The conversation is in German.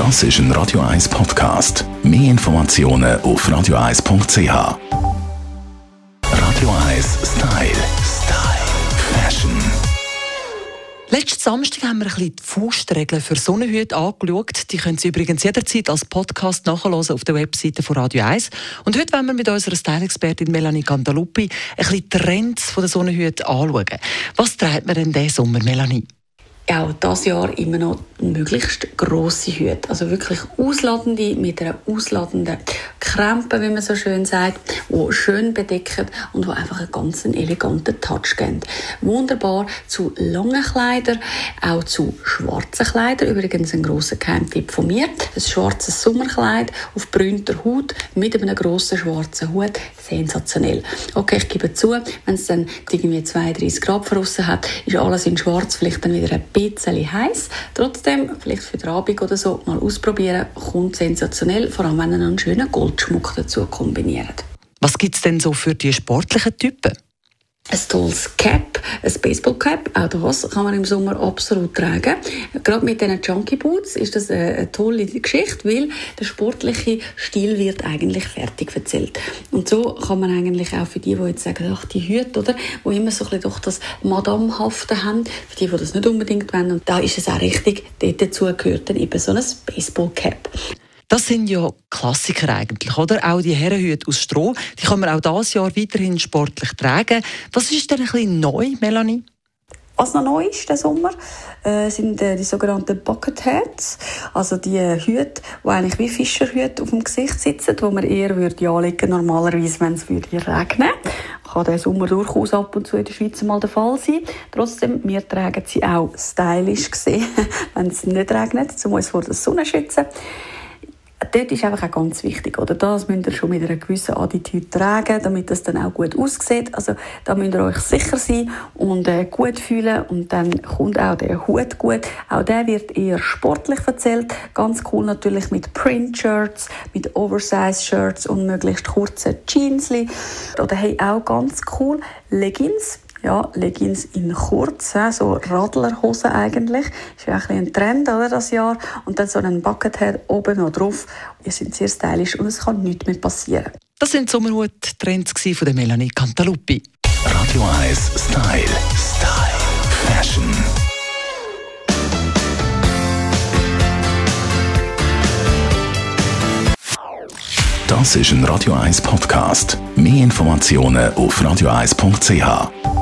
Das ist ein Radio 1 Podcast. Mehr Informationen auf radio1.ch. Radio 1 Style. Style. Fashion. Letzten Samstag haben wir ein bisschen die Faustregeln für Sonnenhüte angeschaut. Die können Sie übrigens jederzeit als Podcast nachhören auf der Webseite von Radio 1. Und heute wollen wir mit unserer Style-Expertin Melanie Cantaluppi ein bisschen Trends der Sonnenhüte anschauen. Was trägt man denn diesen Sommer, Melanie? Auch das Jahr immer noch möglichst grosse Hüte. Also wirklich ausladende, mit einer ausladenden Krempe, wie man so schön sagt, wo schön bedecken und wo einfach einen ganz eleganten Touch geben. Wunderbar zu langen Kleidern, auch zu schwarzen Kleidern. Übrigens ein grosser Geheimtipp von mir. Ein schwarzes Sommerkleid auf brünter Haut mit einem grossen schwarzen Hut. Sensationell. Okay, ich gebe zu, wenn es dann irgendwie 32 Grad draussen hat, ist alles in schwarz vielleicht dann wieder ein bisschen heiß. Trotzdem, vielleicht für den Abend oder so, mal ausprobieren, kommt sensationell, vor allem wenn ihr einen schönen Goldschmuck dazu kombiniert. Was gibt es denn so für die sportlichen Typen? Ein tolles Cap, ein Baseball-Cap, auch das kann man im Sommer absolut tragen. Gerade mit diesen Junkie Boots ist das eine, tolle Geschichte, weil der sportliche Stil wird eigentlich fertig erzählt. Und so kann man eigentlich auch für die, die jetzt sagen, ach, die Hüte, oder, wo immer so ein bisschen doch das Madamehafte haben, für die, die das nicht unbedingt wollen, und da ist es auch richtig, dort dazu gehört dann eben so ein Baseball-Cap. Das sind ja Klassiker eigentlich, oder? Auch die Herrenhüte aus Stroh, die kann man auch dieses Jahr weiterhin sportlich tragen. Was ist denn ein bisschen neu, Melanie? Was noch neu ist, der Sommer, äh, sind äh, die sogenannten Bucket Hats. Also die äh, Hüte, die eigentlich wie Fischerhüte auf dem Gesicht sitzen, die man eher würde anlegen normalerweise, wenn es würde regnen kann der Sommer durchaus ab und zu in der Schweiz mal der Fall sein. Trotzdem, wir tragen sie auch stylisch gesehen, wenn es nicht regnet, um uns vor der Sonne zu schützen dort ist einfach auch ganz wichtig, oder? Das müsst ihr schon mit einer gewissen Attitüde tragen, damit das dann auch gut aussieht. Also da müsst ihr euch sicher sein und äh, gut fühlen und dann kommt auch der Hut gut. Auch der wird eher sportlich erzählt. Ganz cool natürlich mit Print-Shirts, mit Oversize-Shirts und möglichst kurzen Jeans. Oder hey, auch ganz cool Leggings ja, Leggings in kurz, so Radlerhosen eigentlich. Ist ja ein, ein Trend oder, das Jahr. Und dann so ein Buckethead oben noch drauf. Die sind sehr stylisch und es kann nichts mehr passieren. Das sind Sommerhut-Trends von der Melanie Cantaluppi. Radio 1 Style. Style. Fashion. Das ist ein Radio 1 Podcast. Mehr Informationen auf radio1.ch.